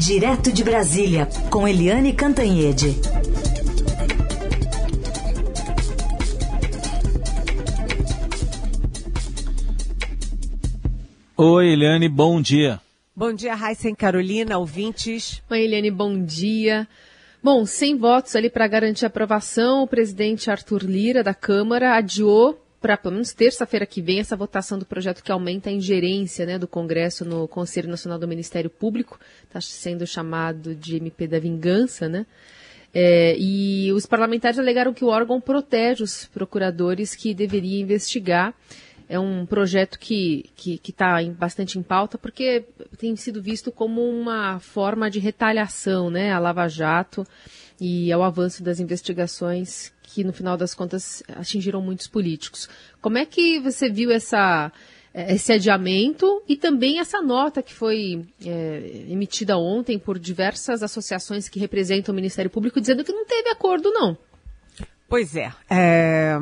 Direto de Brasília, com Eliane Cantanhede. Oi, Eliane, bom dia. Bom dia, Raíssa Carolina, ouvintes. Oi, Eliane, bom dia. Bom, sem votos ali para garantir a aprovação, o presidente Arthur Lira, da Câmara, adiou para pelo menos terça-feira que vem essa votação do projeto que aumenta a ingerência né, do Congresso no Conselho Nacional do Ministério Público, está sendo chamado de MP da Vingança, né? É, e os parlamentares alegaram que o órgão protege os procuradores que deveria investigar. É um projeto que está que, que tá bastante em pauta porque tem sido visto como uma forma de retaliação né, à Lava Jato e ao avanço das investigações que, no final das contas, atingiram muitos políticos. Como é que você viu essa, esse adiamento e também essa nota que foi é, emitida ontem por diversas associações que representam o Ministério Público, dizendo que não teve acordo, não? Pois é. é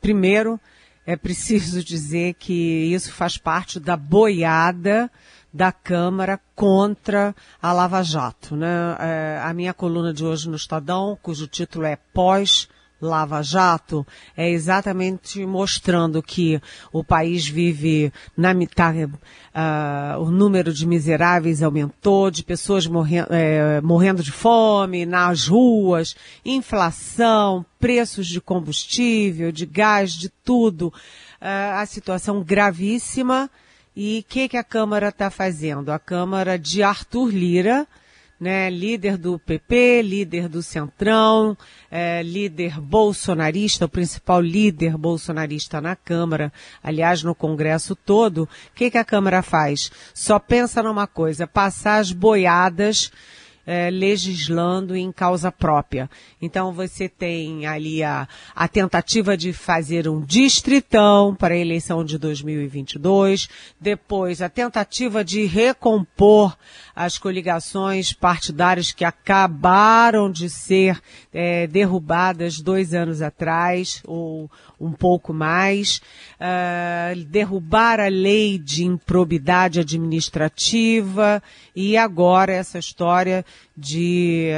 primeiro, é preciso dizer que isso faz parte da boiada da Câmara contra a Lava Jato. Né? É, a minha coluna de hoje no Estadão, cujo título é Pós Lava Jato é exatamente mostrando que o país vive na metade, uh, o número de miseráveis aumentou, de pessoas morrendo, é, morrendo de fome nas ruas, inflação, preços de combustível, de gás, de tudo, uh, a situação gravíssima. E o que, que a Câmara está fazendo? A Câmara de Arthur Lira, né, líder do PP, líder do Centrão, é, líder bolsonarista, o principal líder bolsonarista na Câmara, aliás, no Congresso todo, o que, que a Câmara faz? Só pensa numa coisa, passar as boiadas é, legislando em causa própria. Então você tem ali a, a tentativa de fazer um distritão para a eleição de 2022, depois a tentativa de recompor as coligações partidárias que acabaram de ser é, derrubadas dois anos atrás, ou um pouco mais, uh, derrubar a lei de improbidade administrativa e agora essa história de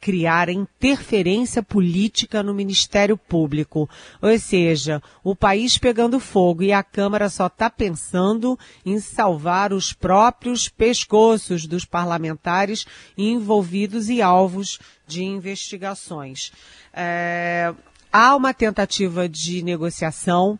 criar interferência política no Ministério Público. Ou seja, o país pegando fogo e a Câmara só está pensando em salvar os próprios pescoços dos parlamentares envolvidos e alvos de investigações. É, há uma tentativa de negociação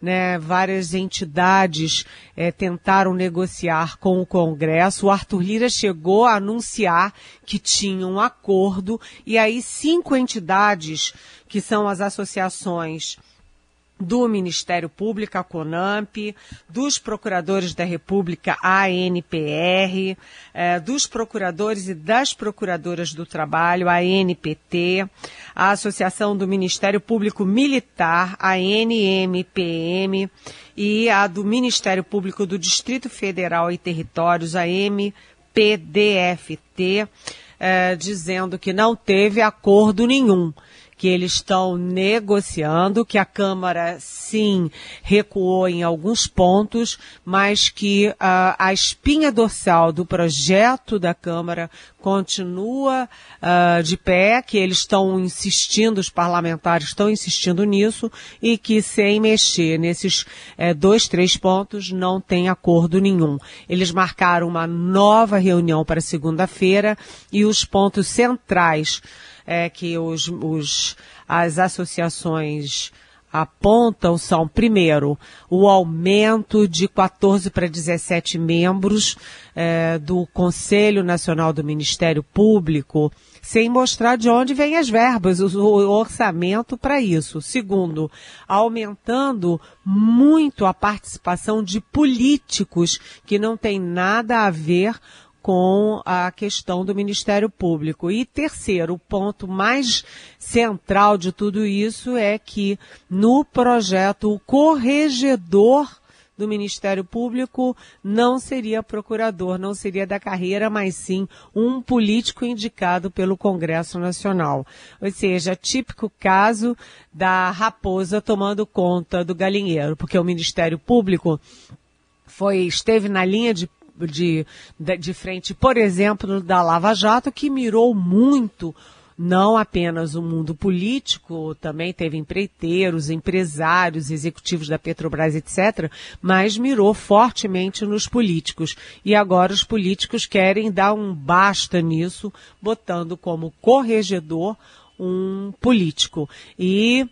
né, várias entidades é, tentaram negociar com o Congresso. O Arthur Lira chegou a anunciar que tinha um acordo e aí cinco entidades, que são as associações do Ministério Público, a CONAMP, dos Procuradores da República, a ANPR, eh, dos Procuradores e das Procuradoras do Trabalho, a ANPT, a Associação do Ministério Público Militar, a NMPM, e a do Ministério Público do Distrito Federal e Territórios, a MPDFT, eh, dizendo que não teve acordo nenhum que eles estão negociando, que a Câmara sim recuou em alguns pontos, mas que uh, a espinha dorsal do projeto da Câmara continua uh, de pé, que eles estão insistindo, os parlamentares estão insistindo nisso, e que sem mexer nesses eh, dois, três pontos não tem acordo nenhum. Eles marcaram uma nova reunião para segunda-feira e os pontos centrais é, que os, os, as associações apontam são, primeiro, o aumento de 14 para 17 membros é, do Conselho Nacional do Ministério Público, sem mostrar de onde vêm as verbas, o, o orçamento para isso. Segundo, aumentando muito a participação de políticos que não tem nada a ver com a questão do Ministério Público. E terceiro, o ponto mais central de tudo isso é que no projeto o corregedor do Ministério Público não seria procurador, não seria da carreira, mas sim um político indicado pelo Congresso Nacional. Ou seja, típico caso da raposa tomando conta do galinheiro, porque o Ministério Público foi esteve na linha de de, de, de frente, por exemplo, da Lava Jato, que mirou muito não apenas o mundo político, também teve empreiteiros, empresários, executivos da Petrobras, etc., mas mirou fortemente nos políticos. E agora os políticos querem dar um basta nisso, botando como corregedor um político. E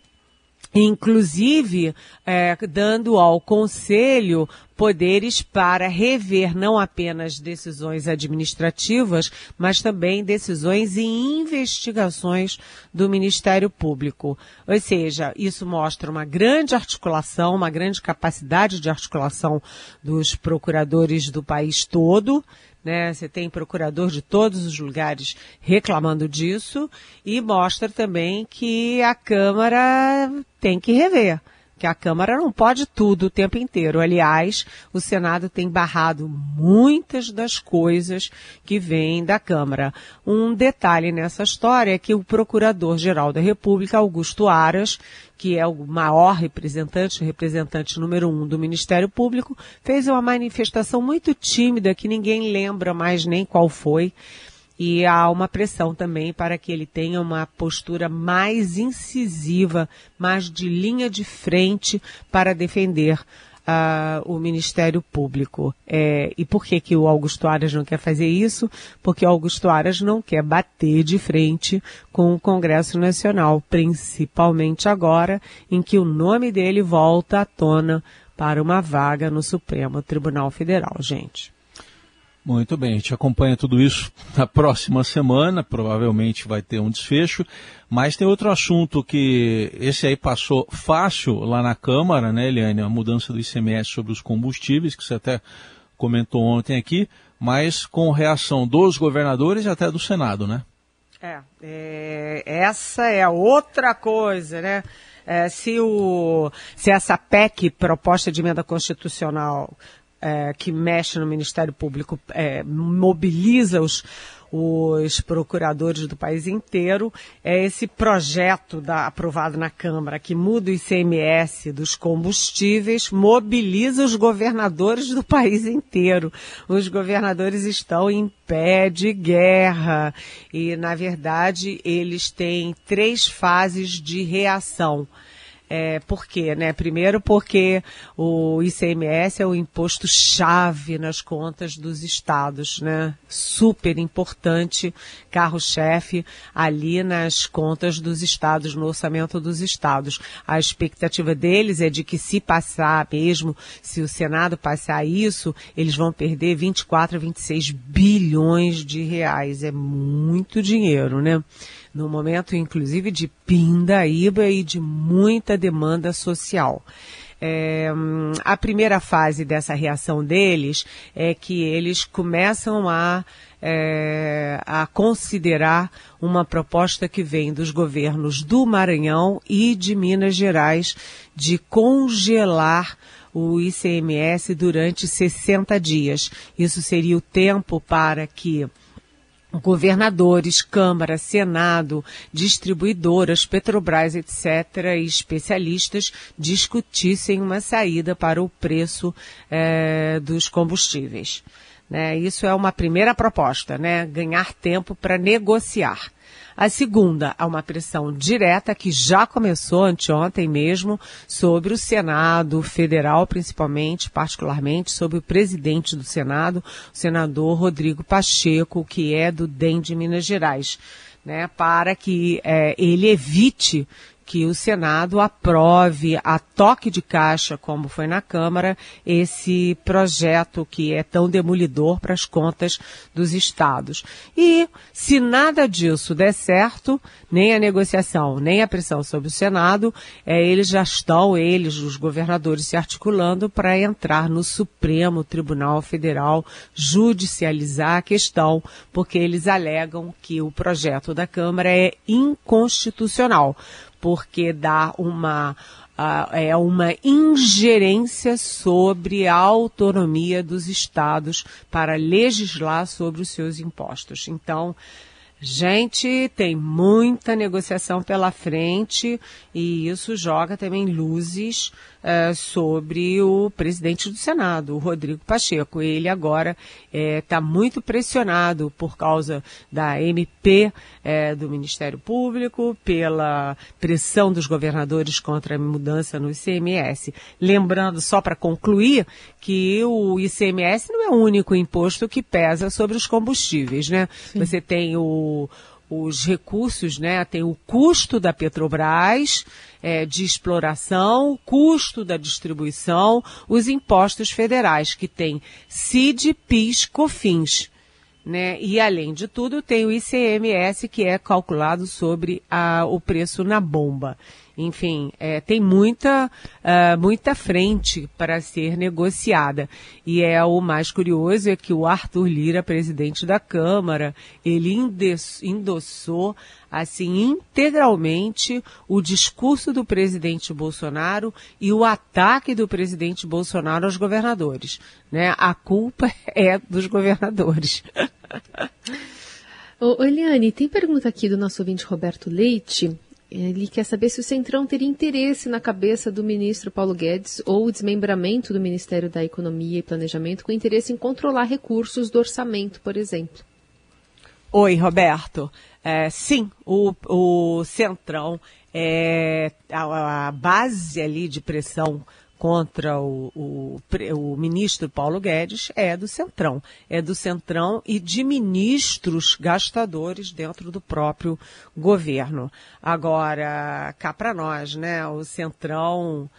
inclusive é, dando ao Conselho poderes para rever não apenas decisões administrativas, mas também decisões e investigações do Ministério Público. Ou seja, isso mostra uma grande articulação, uma grande capacidade de articulação dos procuradores do país todo, né? Você tem procurador de todos os lugares reclamando disso e mostra também que a Câmara tem que rever que a Câmara não pode tudo o tempo inteiro. Aliás, o Senado tem barrado muitas das coisas que vêm da Câmara. Um detalhe nessa história é que o Procurador-Geral da República, Augusto Aras, que é o maior representante, representante número um do Ministério Público, fez uma manifestação muito tímida que ninguém lembra mais nem qual foi e há uma pressão também para que ele tenha uma postura mais incisiva, mais de linha de frente para defender uh, o Ministério Público. É, e por que, que o Augusto Aras não quer fazer isso? Porque o Augusto Aras não quer bater de frente com o Congresso Nacional, principalmente agora em que o nome dele volta à tona para uma vaga no Supremo Tribunal Federal, gente. Muito bem, a gente acompanha tudo isso na próxima semana, provavelmente vai ter um desfecho, mas tem outro assunto que esse aí passou fácil lá na Câmara, né, Eliane, a mudança do ICMS sobre os combustíveis, que você até comentou ontem aqui, mas com reação dos governadores e até do Senado, né? É, é essa é outra coisa, né? É, se, o, se essa PEC, proposta de emenda constitucional, é, que mexe no Ministério Público é, mobiliza os, os procuradores do país inteiro. É esse projeto da, aprovado na Câmara que muda o ICMS dos combustíveis, mobiliza os governadores do país inteiro. Os governadores estão em pé de guerra e, na verdade, eles têm três fases de reação. É, por quê? Né? Primeiro porque o ICMS é o imposto chave nas contas dos estados, né? Super importante, carro-chefe ali nas contas dos estados, no orçamento dos estados. A expectativa deles é de que se passar mesmo, se o Senado passar isso, eles vão perder 24 a 26 bilhões de reais. É muito dinheiro, né? No momento inclusive de pindaíba e de muita demanda social. É, a primeira fase dessa reação deles é que eles começam a, é, a considerar uma proposta que vem dos governos do Maranhão e de Minas Gerais de congelar o ICMS durante 60 dias. Isso seria o tempo para que governadores, Câmara, Senado, distribuidoras, Petrobras, etc., e especialistas discutissem uma saída para o preço é, dos combustíveis. Né? Isso é uma primeira proposta, né? ganhar tempo para negociar. A segunda, há uma pressão direta que já começou anteontem mesmo sobre o Senado Federal, principalmente, particularmente, sobre o presidente do Senado, o senador Rodrigo Pacheco, que é do DEM de Minas Gerais. Né, para que é, ele evite que o Senado aprove a toque de caixa, como foi na Câmara, esse projeto que é tão demolidor para as contas dos estados. E se nada disso der certo, nem a negociação, nem a pressão sobre o Senado, é, eles já estão, eles, os governadores, se articulando para entrar no Supremo Tribunal Federal, judicializar a questão, porque eles alegam que o projeto da Câmara é inconstitucional porque dá uma uh, é uma ingerência sobre a autonomia dos estados para legislar sobre os seus impostos. Então, Gente, tem muita negociação pela frente e isso joga também luzes uh, sobre o presidente do Senado, o Rodrigo Pacheco. Ele agora está eh, muito pressionado por causa da MP eh, do Ministério Público, pela pressão dos governadores contra a mudança no ICMS. Lembrando, só para concluir, que o ICMS não é o único imposto que pesa sobre os combustíveis, né? Sim. Você tem o os recursos, né? Tem o custo da Petrobras é, de exploração, custo da distribuição, os impostos federais, que tem CID, PIS, COFINS. Né? E além de tudo, tem o ICMS, que é calculado sobre a, o preço na bomba. Enfim, é, tem muita, uh, muita frente para ser negociada. E é o mais curioso é que o Arthur Lira, presidente da Câmara, ele endossou assim integralmente o discurso do presidente Bolsonaro e o ataque do presidente Bolsonaro aos governadores. Né? A culpa é dos governadores. Ô, Eliane, tem pergunta aqui do nosso ouvinte Roberto Leite. Ele quer saber se o Centrão teria interesse na cabeça do ministro Paulo Guedes ou o desmembramento do Ministério da Economia e Planejamento com interesse em controlar recursos do orçamento, por exemplo. Oi, Roberto. É, sim, o, o Centrão é a, a base ali de pressão contra o, o, o, ministro Paulo Guedes é do Centrão. É do Centrão e de ministros gastadores dentro do próprio governo. Agora, cá para nós, né? O Centrão.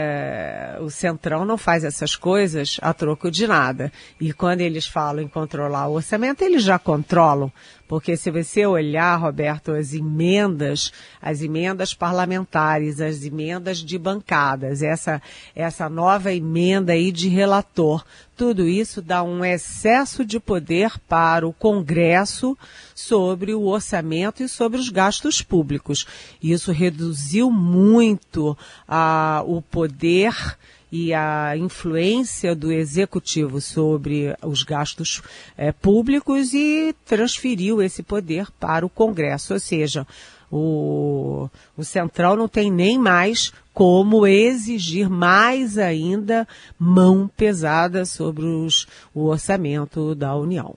É, o Centrão não faz essas coisas a troco de nada. E quando eles falam em controlar o orçamento, eles já controlam, porque se você olhar, Roberto, as emendas, as emendas parlamentares, as emendas de bancadas, essa, essa nova emenda aí de relator, tudo isso dá um excesso de poder para o Congresso sobre o orçamento e sobre os gastos públicos. Isso reduziu muito a, o poder e a influência do executivo sobre os gastos é, públicos e transferiu esse poder para o Congresso, ou seja, o, o Central não tem nem mais como exigir mais ainda mão pesada sobre os, o orçamento da União.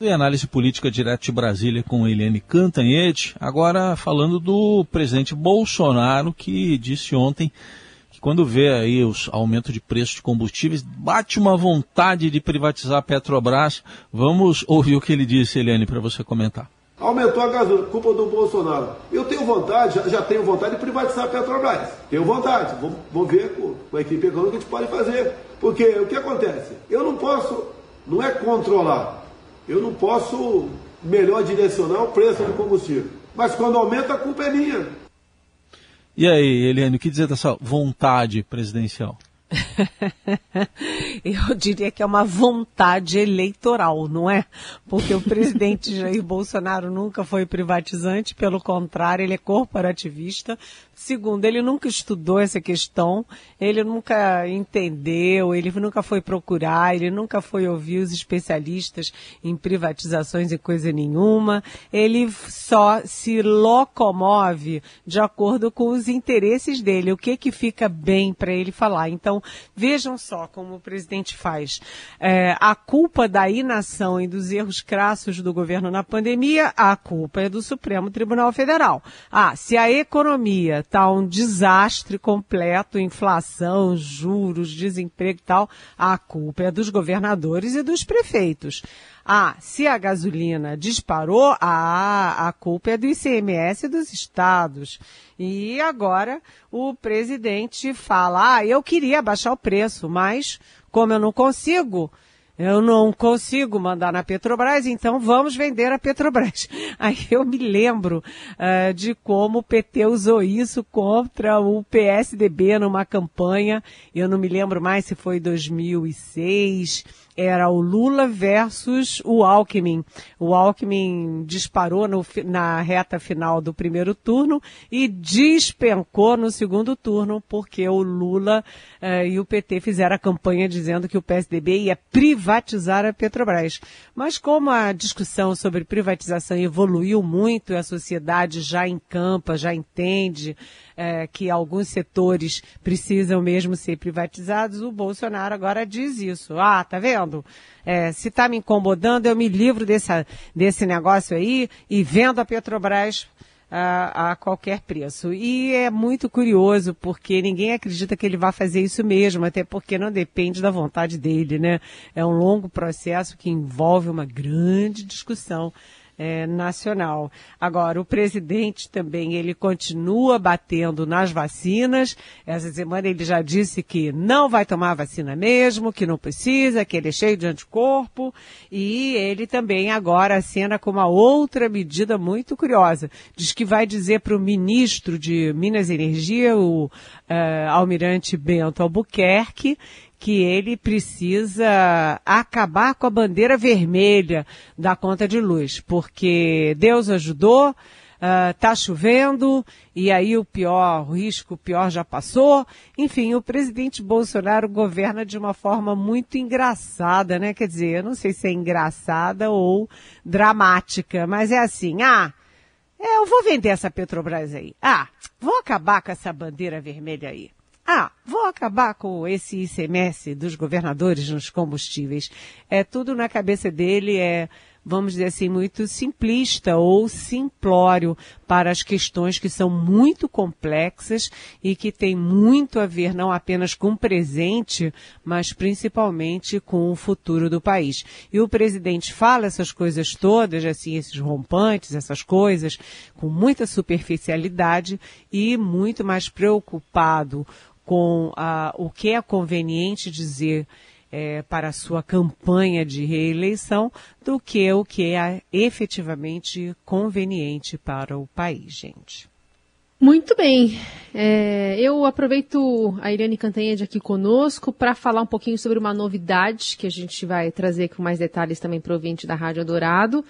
E análise política direto de Brasília com Eliane Cantanhete, agora falando do presidente Bolsonaro, que disse ontem quando vê aí os aumento de preço de combustíveis, bate uma vontade de privatizar a Petrobras. Vamos ouvir o que ele disse, Eliane, para você comentar. Aumentou a gasolina, culpa do Bolsonaro. Eu tenho vontade, já, já tenho vontade de privatizar a Petrobras. Tenho vontade. Vamos, vamos ver com, com a equipe econômica o que a gente pode fazer. Porque o que acontece? Eu não posso, não é controlar. Eu não posso melhor direcionar o preço do combustível. Mas quando aumenta, a culpa é minha. E aí, Eliane, o que dizer dessa vontade presidencial? Eu diria que é uma vontade eleitoral, não é? Porque o presidente Jair Bolsonaro nunca foi privatizante, pelo contrário, ele é corporativista. Segundo, ele nunca estudou essa questão, ele nunca entendeu, ele nunca foi procurar, ele nunca foi ouvir os especialistas em privatizações e coisa nenhuma. Ele só se locomove de acordo com os interesses dele, o que que fica bem para ele falar. Então, vejam só como o presidente faz. É, a culpa da inação e dos erros crassos do governo na pandemia, a culpa é do Supremo Tribunal Federal. Ah, se a economia está um desastre completo, inflação, juros, desemprego e tal, a culpa é dos governadores e dos prefeitos. Ah, se a gasolina disparou, ah, a culpa é do ICMS dos estados. E agora o presidente fala, ah, eu queria baixar o preço, mas como eu não consigo, eu não consigo mandar na Petrobras, então vamos vender a Petrobras. Aí eu me lembro uh, de como o PT usou isso contra o PSDB numa campanha. Eu não me lembro mais se foi 2006 era o Lula versus o Alckmin. O Alckmin disparou no, na reta final do primeiro turno e despencou no segundo turno, porque o Lula eh, e o PT fizeram a campanha dizendo que o PSDB ia privatizar a Petrobras. Mas como a discussão sobre privatização evoluiu muito a sociedade já encampa, já entende eh, que alguns setores precisam mesmo ser privatizados, o Bolsonaro agora diz isso. Ah, tá vendo? É, se está me incomodando, eu me livro desse, desse negócio aí e vendo a Petrobras a, a, qualquer preço. E é muito curioso, porque ninguém acredita que ele vai fazer isso mesmo, até porque não depende da vontade dele, né? É um longo processo que envolve uma grande discussão é, nacional. Agora, o presidente também, ele continua batendo nas vacinas. Essa semana ele já disse que não vai tomar vacina mesmo, que não precisa, que ele é cheio de anticorpo. E ele também agora acena com uma outra medida muito curiosa. Diz que vai dizer para o ministro de Minas e Energia, o uh, almirante Bento Albuquerque, que ele precisa acabar com a bandeira vermelha da conta de luz, porque Deus ajudou, uh, tá chovendo, e aí o pior, o risco pior já passou. Enfim, o presidente Bolsonaro governa de uma forma muito engraçada, né? Quer dizer, eu não sei se é engraçada ou dramática, mas é assim, ah, é, eu vou vender essa Petrobras aí. Ah, vou acabar com essa bandeira vermelha aí. Ah, vou acabar com esse ICMS dos governadores nos combustíveis. É tudo na cabeça dele, é, vamos dizer assim, muito simplista ou simplório para as questões que são muito complexas e que têm muito a ver não apenas com o presente, mas principalmente com o futuro do país. E o presidente fala essas coisas todas, assim, esses rompantes, essas coisas, com muita superficialidade e muito mais preocupado com a, o que é conveniente dizer é, para a sua campanha de reeleição do que o que é efetivamente conveniente para o país, gente. Muito bem. É, eu aproveito a Irene Cantanhede aqui conosco para falar um pouquinho sobre uma novidade que a gente vai trazer com mais detalhes também proveniente da Rádio Dourado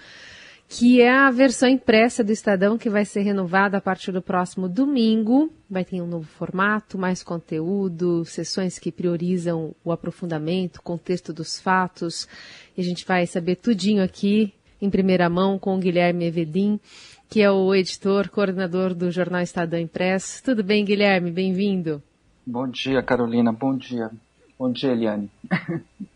que é a versão impressa do Estadão que vai ser renovada a partir do próximo domingo. Vai ter um novo formato, mais conteúdo, sessões que priorizam o aprofundamento, contexto dos fatos. E a gente vai saber tudinho aqui, em primeira mão, com o Guilherme Evedim, que é o editor, coordenador do jornal Estadão Impresso. Tudo bem, Guilherme? Bem-vindo. Bom dia, Carolina. Bom dia. Bom dia, Eliane.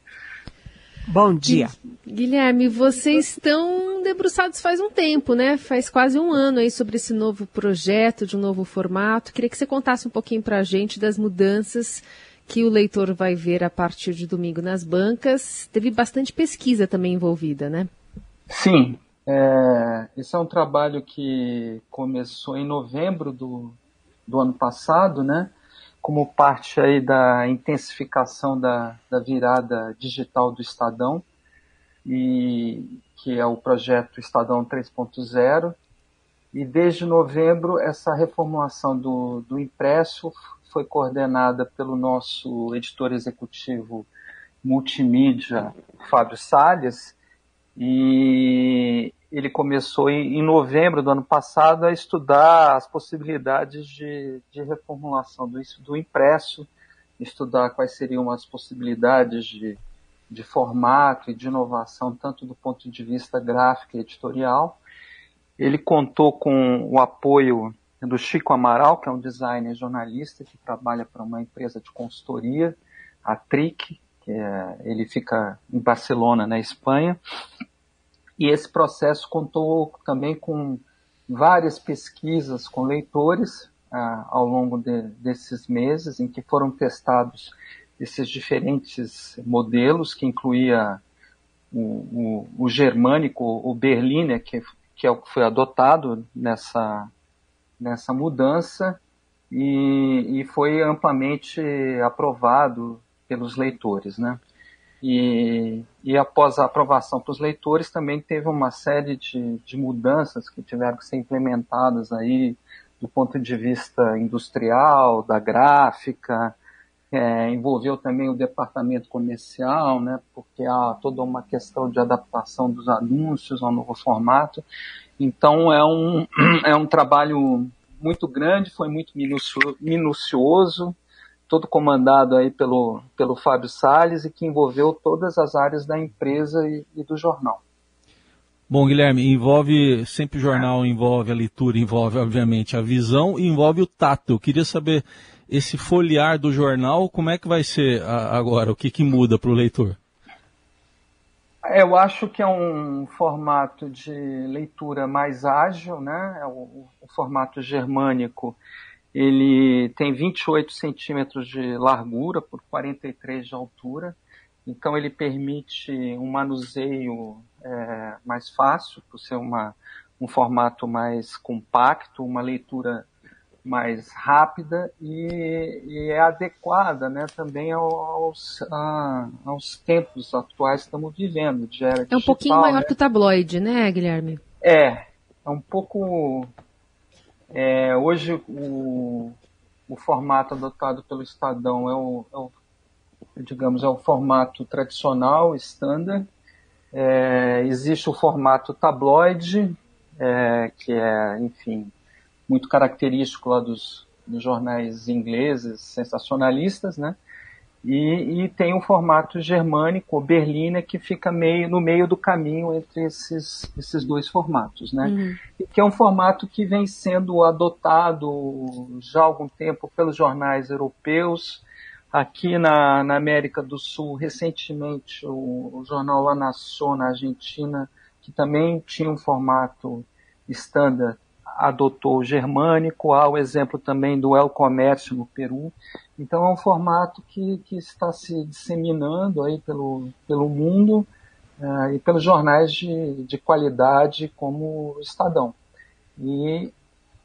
Bom dia. Guilherme, vocês estão debruçados faz um tempo, né? Faz quase um ano aí sobre esse novo projeto, de um novo formato. Queria que você contasse um pouquinho para a gente das mudanças que o leitor vai ver a partir de domingo nas bancas. Teve bastante pesquisa também envolvida, né? Sim. É, esse é um trabalho que começou em novembro do, do ano passado, né? Como parte aí da intensificação da, da virada digital do Estadão, e que é o projeto Estadão 3.0. E desde novembro, essa reformulação do, do impresso foi coordenada pelo nosso editor executivo multimídia, Fábio Salles, e ele começou em, novembro do ano passado a estudar as possibilidades de, de reformulação do, do impresso, estudar quais seriam as possibilidades de, de formato e de inovação, tanto do ponto de vista gráfico e editorial. Ele contou com o apoio do Chico Amaral, que é um designer jornalista que trabalha para uma empresa de consultoria, a TRIC, que é, ele fica em Barcelona, na Espanha, e esse processo contou também com várias pesquisas com leitores ah, ao longo de, desses meses, em que foram testados esses diferentes modelos, que incluía o, o, o germânico, o Berliner, que, que é o que foi adotado nessa, nessa mudança, e, e foi amplamente aprovado pelos leitores, né? E, e após a aprovação para os leitores também teve uma série de, de mudanças que tiveram que ser implementadas aí do ponto de vista industrial, da gráfica, é, envolveu também o departamento comercial, né, porque há toda uma questão de adaptação dos anúncios ao novo formato. Então é um, é um trabalho muito grande, foi muito minucioso, todo comandado aí pelo, pelo Fábio Salles e que envolveu todas as áreas da empresa e, e do jornal. Bom, Guilherme, envolve, sempre o jornal envolve a leitura, envolve, obviamente, a visão e envolve o tato. Eu queria saber, esse folhear do jornal, como é que vai ser agora? O que, que muda para o leitor? Eu acho que é um formato de leitura mais ágil, né? É o, o formato germânico ele tem 28 centímetros de largura por 43 de altura, então ele permite um manuseio é, mais fácil, por ser uma, um formato mais compacto, uma leitura mais rápida e, e é adequada né, também aos, a, aos tempos atuais que estamos vivendo. De era é um pouquinho maior né? que o tabloide, né, Guilherme? É, é um pouco é, hoje o, o formato adotado pelo Estadão é o, é o, digamos, é o formato tradicional, standard. É, existe o formato tabloide, é, que é, enfim, muito característico lá dos, dos jornais ingleses sensacionalistas, né? E, e, tem um formato germânico, o Berliner, que fica meio, no meio do caminho entre esses, esses dois formatos, né? Uhum. E que é um formato que vem sendo adotado já há algum tempo pelos jornais europeus. Aqui na, na América do Sul, recentemente, o, o jornal La Nación, na Argentina, que também tinha um formato standard, adotou o germânico. Há o exemplo também do El Comércio no Peru. Então é um formato que, que está se disseminando aí pelo, pelo mundo uh, e pelos jornais de, de qualidade como o Estadão. E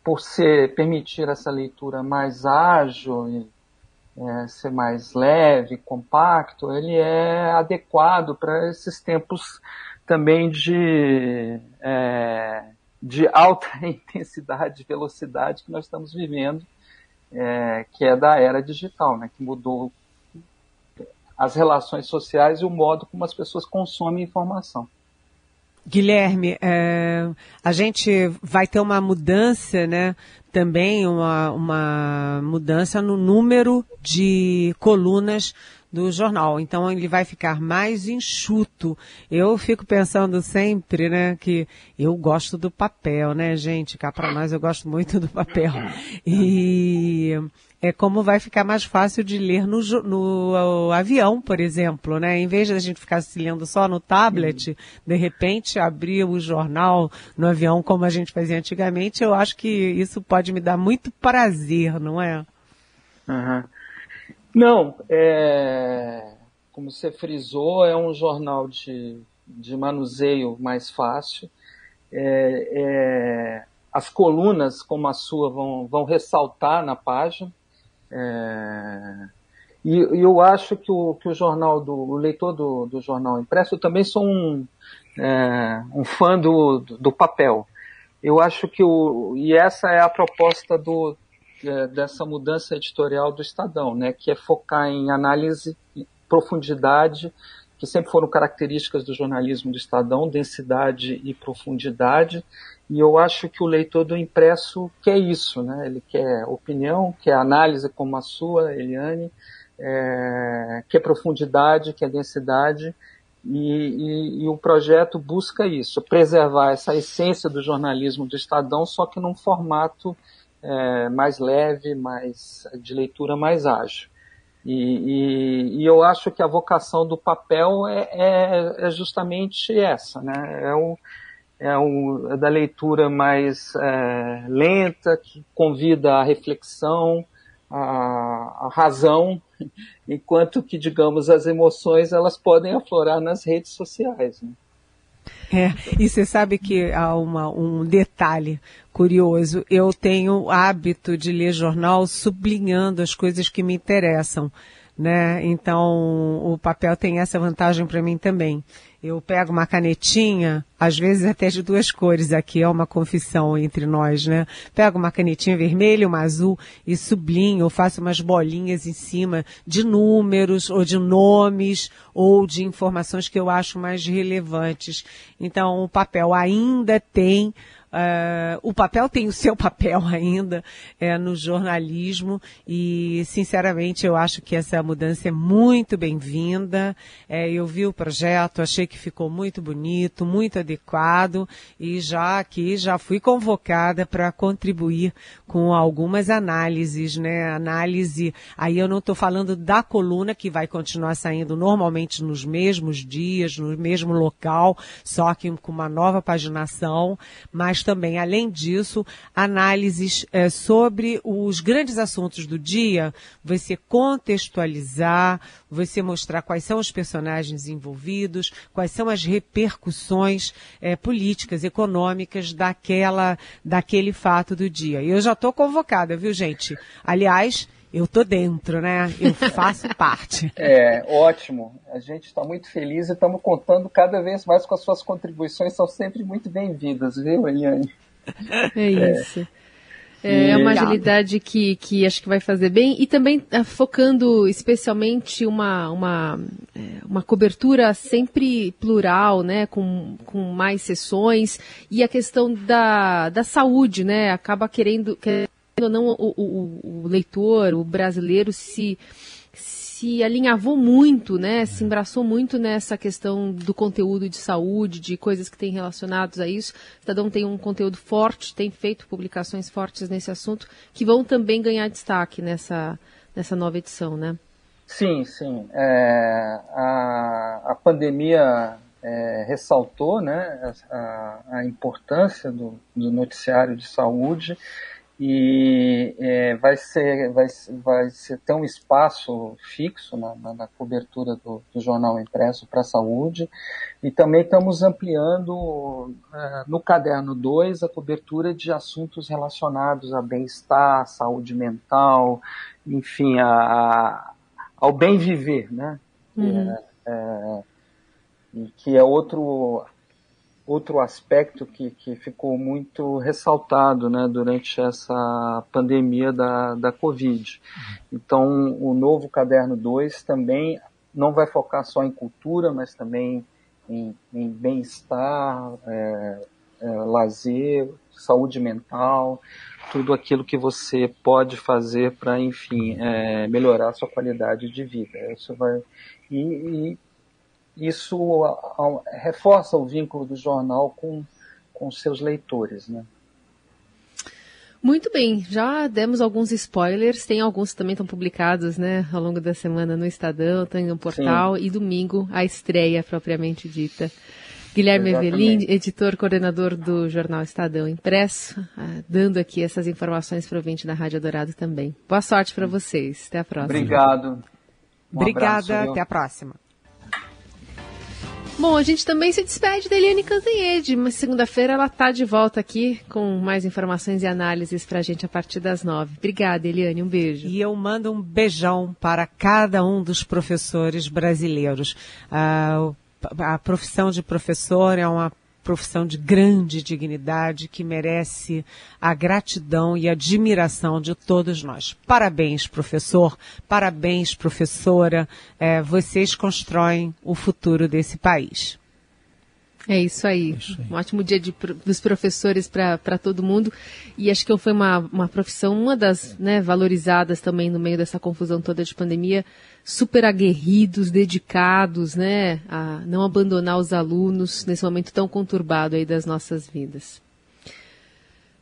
por ser, permitir essa leitura mais ágil e é, ser mais leve, compacto, ele é adequado para esses tempos também de, é, de alta intensidade, velocidade que nós estamos vivendo é, que é da era digital, né, que mudou as relações sociais e o modo como as pessoas consomem informação. Guilherme, é, a gente vai ter uma mudança, né? Também uma, uma mudança no número de colunas do jornal. Então ele vai ficar mais enxuto. Eu fico pensando sempre, né, que eu gosto do papel, né, gente? Cá para nós eu gosto muito do papel. E é como vai ficar mais fácil de ler no, no avião, por exemplo, né? Em vez de a gente ficar se lendo só no tablet, de repente abrir o jornal no avião como a gente fazia antigamente, eu acho que isso pode me dar muito prazer, não é? Uhum. Não, é, como você frisou, é um jornal de, de manuseio mais fácil. É, é, as colunas, como a sua, vão, vão ressaltar na página. É, e, e, eu acho que o, que o jornal do o leitor do, do jornal impresso, eu também sou um, é, um fã do, do papel. Eu acho que o, e essa é a proposta do, dessa mudança editorial do Estadão, né, que é focar em análise, profundidade, que sempre foram características do jornalismo do Estadão, densidade e profundidade. E eu acho que o leitor do impresso quer isso, né? Ele quer opinião, quer análise como a sua, Eliane, é, quer profundidade, quer densidade. E, e, e, o projeto busca isso, preservar essa essência do jornalismo do Estadão, só que num formato é, mais leve, mais de leitura mais ágil. E, e, e, eu acho que a vocação do papel é, é, é justamente essa, né? É, o, é, é da leitura mais é, lenta, que convida à reflexão, à, à, razão, enquanto que, digamos, as emoções elas podem aflorar nas redes sociais. Né? É, e você sabe que há uma, um detalhe curioso. Eu tenho hábito de ler jornal sublinhando as coisas que me interessam, né? Então, o papel tem essa vantagem para mim também. Eu pego uma canetinha, às vezes até de duas cores, aqui é uma confissão entre nós, né? Pego uma canetinha vermelha, uma azul e sublinho, faço umas bolinhas em cima de números, ou de nomes, ou de informações que eu acho mais relevantes. Então, o papel ainda tem Uh, o papel tem o seu papel ainda é, no jornalismo e, sinceramente, eu acho que essa mudança é muito bem-vinda. É, eu vi o projeto, achei que ficou muito bonito, muito adequado e já aqui já fui convocada para contribuir com algumas análises, né? Análise, aí eu não estou falando da coluna que vai continuar saindo normalmente nos mesmos dias, no mesmo local, só que com uma nova paginação, mas também, além disso, análises é, sobre os grandes assuntos do dia, você contextualizar, você mostrar quais são os personagens envolvidos, quais são as repercussões é, políticas, econômicas daquela, daquele fato do dia. E eu já estou convocada, viu, gente? Aliás, eu tô dentro, né? Eu faço parte. É, ótimo. A gente está muito feliz e estamos contando cada vez mais com as suas contribuições, são sempre muito bem-vindas, viu, Eliane? É isso. É, é uma agilidade que, que acho que vai fazer bem e também uh, focando especialmente uma, uma, é, uma cobertura sempre plural, né, com, com mais sessões e a questão da, da saúde, né, acaba querendo, querendo ou não, o, o, o leitor, o brasileiro se se alinhavou muito, né, se embraçou muito nessa questão do conteúdo de saúde, de coisas que têm relacionados a isso. O Estadão tem um conteúdo forte, tem feito publicações fortes nesse assunto, que vão também ganhar destaque nessa, nessa nova edição, né? Sim, sim. É, a, a pandemia é, ressaltou né, a, a importância do, do noticiário de saúde e é, vai ser vai, vai ser ter um espaço fixo na, na, na cobertura do, do, jornal impresso para a saúde e também estamos ampliando é, no caderno 2 a cobertura de assuntos relacionados a bem-estar, saúde mental, enfim, a, a, ao bem viver, né? Uhum. É, é que é outro outro aspecto que, que ficou muito ressaltado né, durante essa pandemia da, da Covid. Então, o novo Caderno 2 também não vai focar só em cultura, mas também em, em bem-estar, é, é, lazer, saúde mental, tudo aquilo que você pode fazer para, enfim, é, melhorar a sua qualidade de vida. Isso vai e, e isso a, a, reforça o vínculo do jornal com, com seus leitores, né? Muito bem, já demos alguns spoilers, tem alguns que também estão publicados, né, ao longo da semana no Estadão, tem no portal, Sim. e domingo a estreia propriamente dita. Guilherme Evelin, editor, coordenador do jornal Estadão Impresso, ah, dando aqui essas informações para o ouvinte da Rádio Dourado também. Boa sorte para vocês, até a próxima. Obrigado. Um Obrigada, abraço, até a próxima. Bom, a gente também se despede da Eliane Cantanhede, mas segunda-feira ela está de volta aqui com mais informações e análises para a gente a partir das nove. Obrigada, Eliane, um beijo. E eu mando um beijão para cada um dos professores brasileiros. Ah, a profissão de professor é uma profissão de grande dignidade que merece a gratidão e admiração de todos nós. Parabéns, professor, parabéns, professora. É, vocês constroem o futuro desse país. É isso aí. É isso aí. Um ótimo dia de, dos professores para todo mundo. E acho que foi uma, uma profissão, uma das né, valorizadas também no meio dessa confusão toda de pandemia. Super aguerridos, dedicados, né? A não abandonar os alunos nesse momento tão conturbado aí das nossas vidas.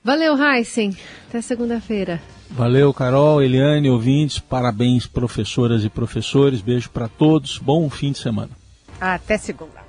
Valeu, Heisen. Até segunda-feira. Valeu, Carol, Eliane, ouvintes. Parabéns, professoras e professores. Beijo para todos. Bom fim de semana. Até segunda.